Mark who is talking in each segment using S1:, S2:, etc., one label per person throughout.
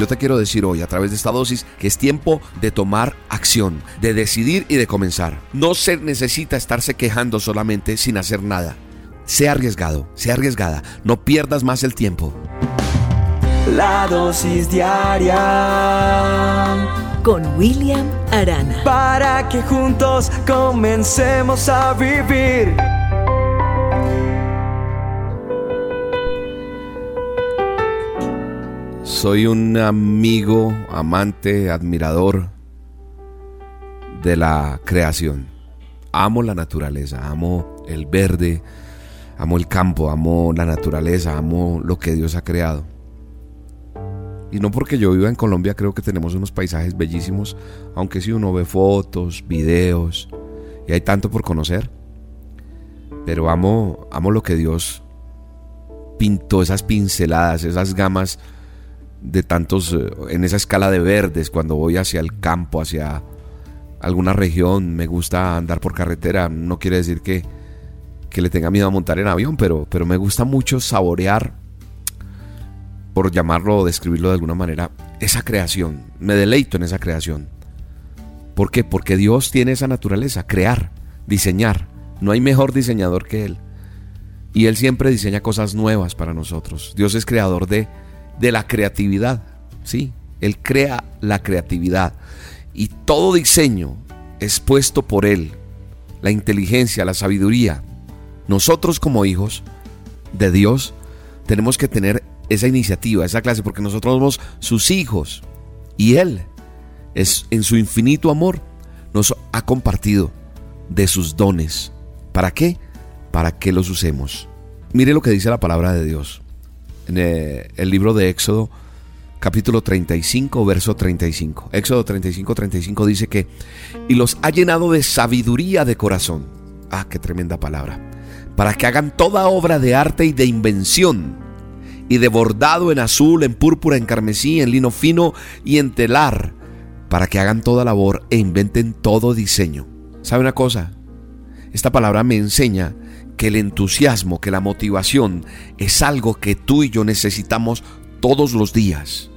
S1: Yo te quiero decir hoy a través de esta dosis que es tiempo de tomar acción, de decidir y de comenzar. No se necesita estarse quejando solamente sin hacer nada. Sea arriesgado, sea arriesgada, no pierdas más el tiempo.
S2: La dosis diaria
S3: con William Arana.
S2: Para que juntos comencemos a vivir.
S1: Soy un amigo, amante, admirador de la creación. Amo la naturaleza, amo el verde, amo el campo, amo la naturaleza, amo lo que Dios ha creado. Y no porque yo viva en Colombia, creo que tenemos unos paisajes bellísimos, aunque si uno ve fotos, videos, y hay tanto por conocer. Pero amo, amo lo que Dios pintó, esas pinceladas, esas gamas de tantos, eh, en esa escala de verdes, cuando voy hacia el campo, hacia alguna región, me gusta andar por carretera, no quiere decir que, que le tenga miedo a montar en avión, pero, pero me gusta mucho saborear por llamarlo o describirlo de alguna manera, esa creación. Me deleito en esa creación. ¿Por qué? Porque Dios tiene esa naturaleza, crear, diseñar. No hay mejor diseñador que Él. Y Él siempre diseña cosas nuevas para nosotros. Dios es creador de, de la creatividad. Sí, Él crea la creatividad. Y todo diseño es puesto por Él. La inteligencia, la sabiduría. Nosotros como hijos de Dios tenemos que tener esa iniciativa, esa clase, porque nosotros somos sus hijos. Y Él, es, en su infinito amor, nos ha compartido de sus dones. ¿Para qué? Para que los usemos. Mire lo que dice la palabra de Dios. Eh, el libro de Éxodo, capítulo 35, verso 35. Éxodo 35, 35 dice que, y los ha llenado de sabiduría de corazón. Ah, qué tremenda palabra. Para que hagan toda obra de arte y de invención y de bordado en azul, en púrpura, en carmesí, en lino fino y en telar, para que hagan toda labor e inventen todo diseño. ¿Sabe una cosa? Esta palabra me enseña que el entusiasmo, que la motivación es algo que tú y yo necesitamos todos los días.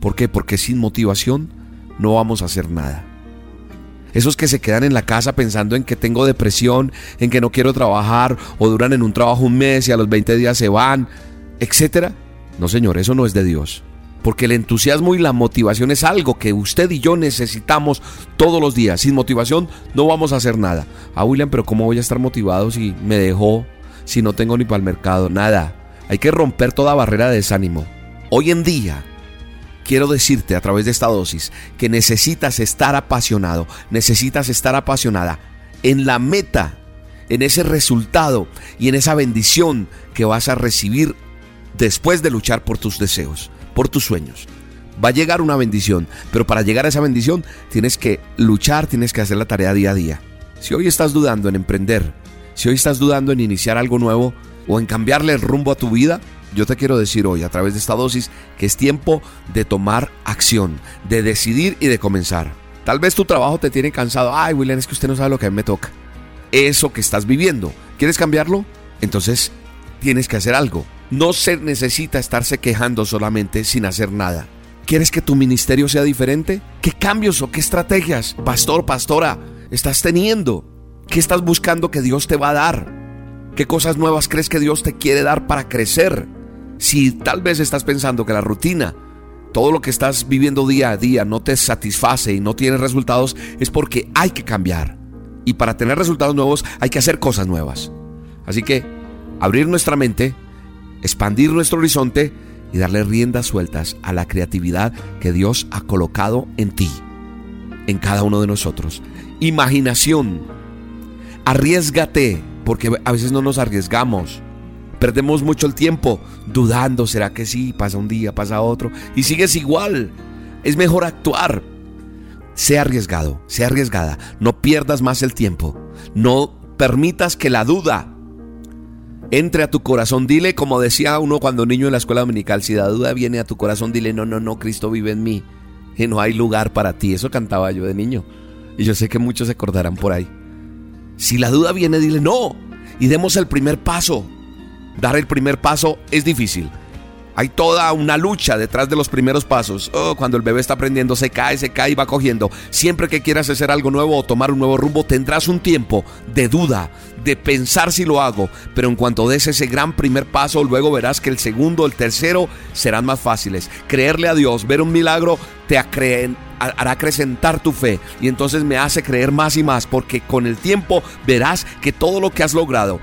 S1: ¿Por qué? Porque sin motivación no vamos a hacer nada. Esos que se quedan en la casa pensando en que tengo depresión, en que no quiero trabajar o duran en un trabajo un mes y a los 20 días se van, etcétera. No, señor, eso no es de Dios. Porque el entusiasmo y la motivación es algo que usted y yo necesitamos todos los días. Sin motivación no vamos a hacer nada. Ah, William, pero ¿cómo voy a estar motivado si me dejó, si no tengo ni para el mercado? Nada. Hay que romper toda barrera de desánimo. Hoy en día, quiero decirte a través de esta dosis que necesitas estar apasionado, necesitas estar apasionada en la meta, en ese resultado y en esa bendición que vas a recibir después de luchar por tus deseos, por tus sueños. Va a llegar una bendición, pero para llegar a esa bendición tienes que luchar, tienes que hacer la tarea día a día. Si hoy estás dudando en emprender, si hoy estás dudando en iniciar algo nuevo o en cambiarle el rumbo a tu vida, yo te quiero decir hoy a través de esta dosis que es tiempo de tomar acción, de decidir y de comenzar. Tal vez tu trabajo te tiene cansado. Ay, William, es que usted no sabe lo que a mí me toca. Eso que estás viviendo, ¿quieres cambiarlo? Entonces tienes que hacer algo. No se necesita estarse quejando solamente sin hacer nada. ¿Quieres que tu ministerio sea diferente? ¿Qué cambios o qué estrategias, pastor, pastora, estás teniendo? ¿Qué estás buscando que Dios te va a dar? ¿Qué cosas nuevas crees que Dios te quiere dar para crecer? Si tal vez estás pensando que la rutina, todo lo que estás viviendo día a día no te satisface y no tienes resultados, es porque hay que cambiar. Y para tener resultados nuevos hay que hacer cosas nuevas. Así que abrir nuestra mente expandir nuestro horizonte y darle riendas sueltas a la creatividad que Dios ha colocado en ti, en cada uno de nosotros. Imaginación. Arriesgate, porque a veces no nos arriesgamos. Perdemos mucho el tiempo dudando, ¿será que sí? Pasa un día, pasa otro, y sigues igual. Es mejor actuar. Sea arriesgado, sea arriesgada. No pierdas más el tiempo. No permitas que la duda entre a tu corazón. Dile, como decía uno cuando niño en la escuela dominical, si la duda viene a tu corazón, dile, no, no, no, Cristo vive en mí. Y no hay lugar para ti. Eso cantaba yo de niño. Y yo sé que muchos se acordarán por ahí. Si la duda viene, dile, no. Y demos el primer paso. Dar el primer paso es difícil. Hay toda una lucha detrás de los primeros pasos. Oh, cuando el bebé está aprendiendo, se cae, se cae y va cogiendo. Siempre que quieras hacer algo nuevo o tomar un nuevo rumbo, tendrás un tiempo de duda, de pensar si lo hago. Pero en cuanto des ese gran primer paso, luego verás que el segundo, el tercero serán más fáciles. Creerle a Dios, ver un milagro, te hará acrecentar tu fe y entonces me hace creer más y más porque con el tiempo verás que todo lo que has logrado,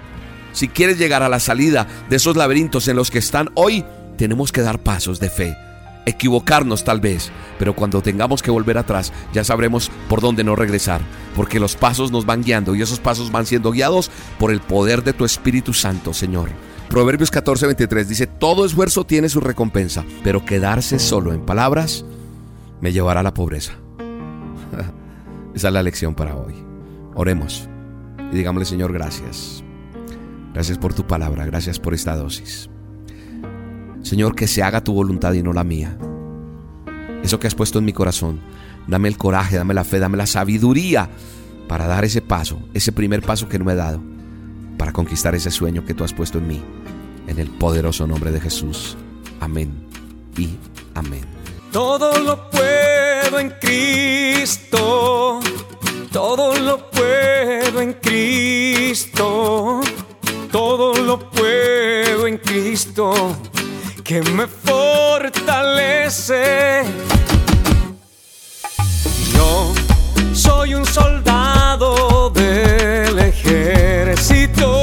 S1: si quieres llegar a la salida de esos laberintos en los que están hoy, tenemos que dar pasos de fe. Equivocarnos tal vez, pero cuando tengamos que volver atrás ya sabremos por dónde no regresar, porque los pasos nos van guiando y esos pasos van siendo guiados por el poder de tu Espíritu Santo, Señor. Proverbios 14:23 dice, todo esfuerzo tiene su recompensa, pero quedarse solo en palabras me llevará a la pobreza. Esa es la lección para hoy. Oremos y digámosle, Señor, gracias. Gracias por tu palabra, gracias por esta dosis. Señor, que se haga tu voluntad y no la mía. Eso que has puesto en mi corazón, dame el coraje, dame la fe, dame la sabiduría para dar ese paso, ese primer paso que no he dado, para conquistar ese sueño que tú has puesto en mí. En el poderoso nombre de Jesús. Amén y amén.
S2: Todo lo puedo en Cristo. Todo lo puedo en Cristo. Todo lo puedo en Cristo que me fortalece. Yo soy un soldado del ejército